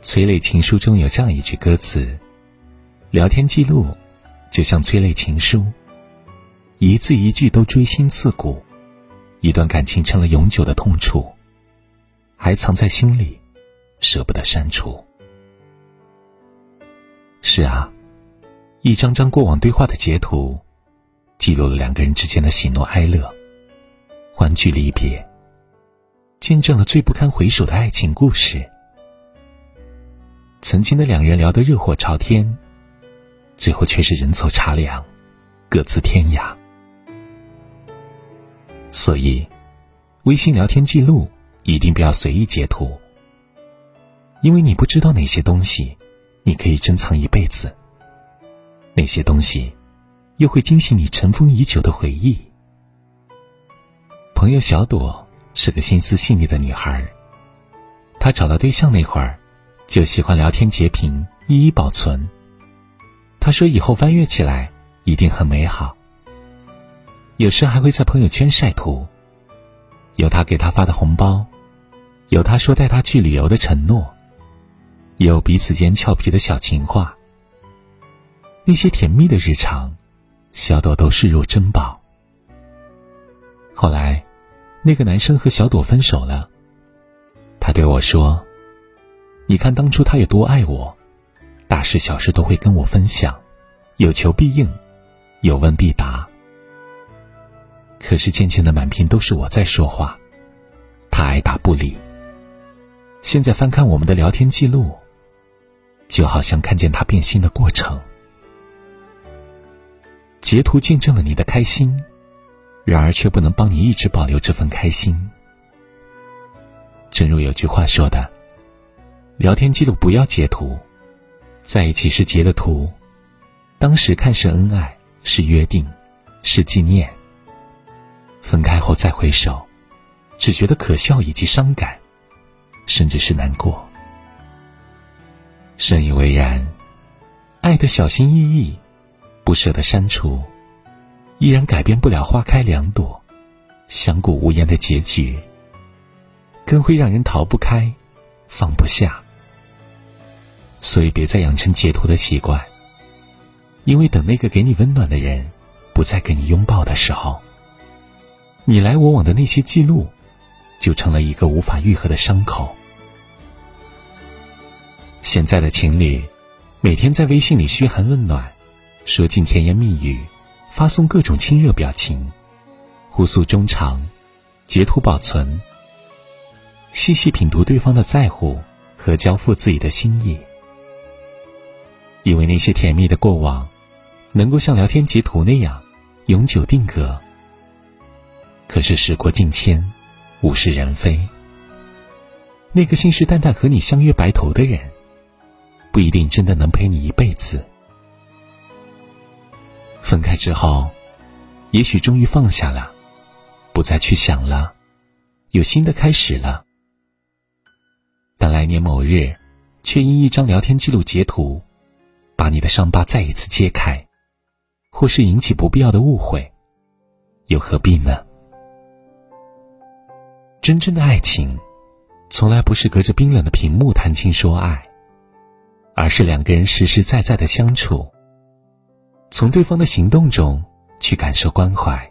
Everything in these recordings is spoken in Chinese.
催泪情书中有这样一句歌词：“聊天记录就像催泪情书，一字一句都锥心刺骨，一段感情成了永久的痛楚，还藏在心里，舍不得删除。”是啊，一张张过往对话的截图，记录了两个人之间的喜怒哀乐、欢聚离别，见证了最不堪回首的爱情故事。曾经的两人聊得热火朝天，最后却是人走茶凉，各自天涯。所以，微信聊天记录一定不要随意截图，因为你不知道哪些东西。你可以珍藏一辈子。那些东西，又会惊醒你尘封已久的回忆。朋友小朵是个心思细腻的女孩，她找到对象那会儿，就喜欢聊天截屏，一一保存。她说以后翻阅起来一定很美好。有时还会在朋友圈晒图，有他给她发的红包，有他说带她去旅游的承诺。有彼此间俏皮的小情话，那些甜蜜的日常，小朵都视若珍宝。后来，那个男生和小朵分手了。他对我说：“你看当初他有多爱我，大事小事都会跟我分享，有求必应，有问必答。可是渐渐的，满屏都是我在说话，他爱答不理。现在翻看我们的聊天记录。”就好像看见他变心的过程，截图见证了你的开心，然而却不能帮你一直保留这份开心。正如有句话说的：“聊天记录不要截图，在一起时截的图，当时看是恩爱，是约定，是纪念。分开后再回首，只觉得可笑以及伤感，甚至是难过。”深以为然，爱的小心翼翼，不舍得删除，依然改变不了花开两朵，相顾无言的结局。更会让人逃不开，放不下。所以别再养成截图的习惯，因为等那个给你温暖的人不再给你拥抱的时候，你来我往的那些记录，就成了一个无法愈合的伤口。现在的情侣，每天在微信里嘘寒问暖，说尽甜言蜜语，发送各种亲热表情，互诉衷肠，截图保存，细细品读对方的在乎和交付自己的心意。以为那些甜蜜的过往，能够像聊天截图那样永久定格。可是时过境迁，物是人非，那个信誓旦旦和你相约白头的人。不一定真的能陪你一辈子。分开之后，也许终于放下了，不再去想了，有新的开始了。但来年某日，却因一张聊天记录截图，把你的伤疤再一次揭开，或是引起不必要的误会，又何必呢？真正的爱情，从来不是隔着冰冷的屏幕谈情说爱。而是两个人实实在在的相处，从对方的行动中去感受关怀，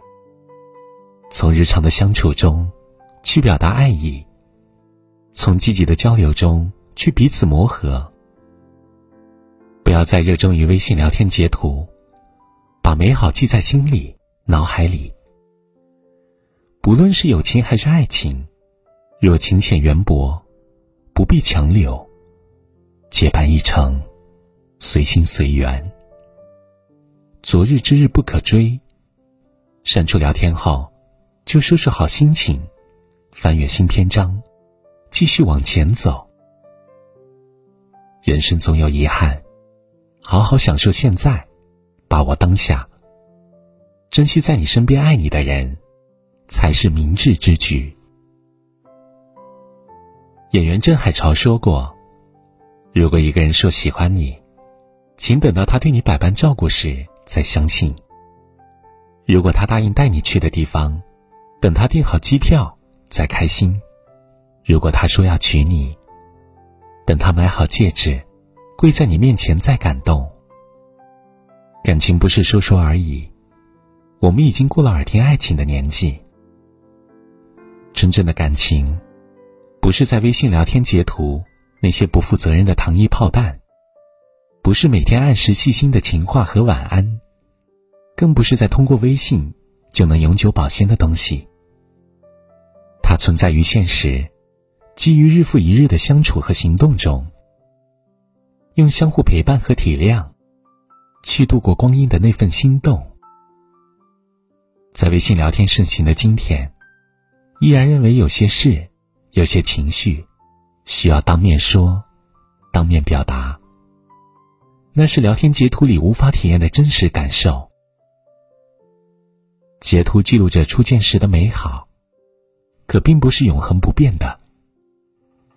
从日常的相处中去表达爱意，从积极的交流中去彼此磨合。不要再热衷于微信聊天截图，把美好记在心里、脑海里。不论是友情还是爱情，若情浅缘薄，不必强留。结伴一程，随心随缘。昨日之日不可追。删除聊天后，就收拾好心情，翻阅新篇章，继续往前走。人生总有遗憾，好好享受现在，把握当下，珍惜在你身边爱你的人，才是明智之举。演员郑海潮说过。如果一个人说喜欢你，请等到他对你百般照顾时再相信。如果他答应带你去的地方，等他订好机票再开心。如果他说要娶你，等他买好戒指，跪在你面前再感动。感情不是说说而已，我们已经过了耳听爱情的年纪。真正的感情，不是在微信聊天截图那些不负责任的糖衣炮弹，不是每天按时细心的情话和晚安，更不是在通过微信就能永久保鲜的东西。它存在于现实。基于日复一日的相处和行动中，用相互陪伴和体谅，去度过光阴的那份心动。在微信聊天盛行的今天，依然认为有些事、有些情绪，需要当面说、当面表达。那是聊天截图里无法体验的真实感受。截图记录着初见时的美好，可并不是永恒不变的。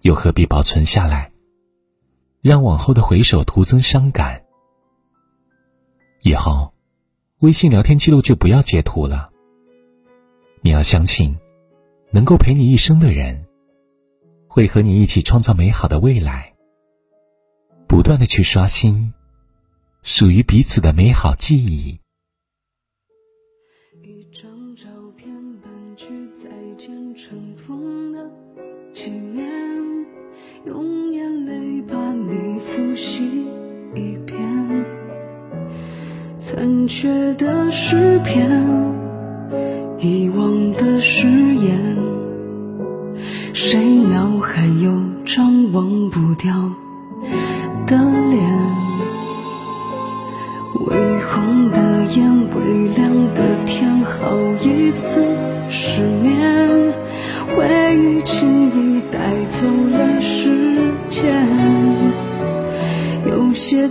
又何必保存下来，让往后的回首徒增伤感？以后，微信聊天记录就不要截图了。你要相信，能够陪你一生的人，会和你一起创造美好的未来。不断的去刷新，属于彼此的美好记忆。一张照片半句再见尘封的纪念。用眼泪把你复习一遍，残缺的诗篇，遗忘的誓言，谁脑海有张忘不掉的脸？微红的眼，微亮的天，好一次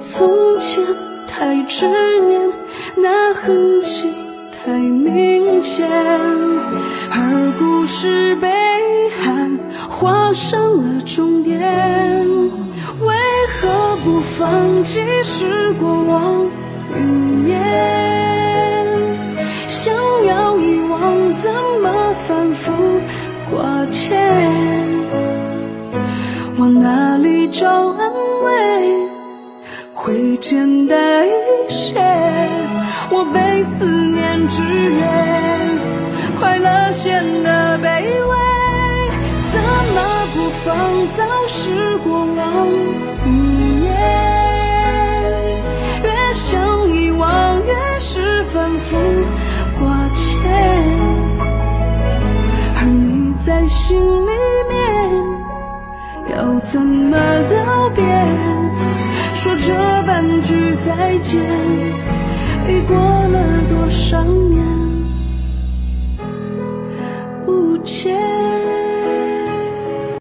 从前太执念，那痕迹太明显，而故事被遗憾画上了终点。为何不放弃是过往云烟？想要遗忘，怎么反复挂牵？简单一些。我被思念制约，快乐显得卑微。怎么不放早时过往云烟？越想遗忘，越是反复挂牵。而你在心里面。要怎么道别？说这半句再见，已过了多少年？不见。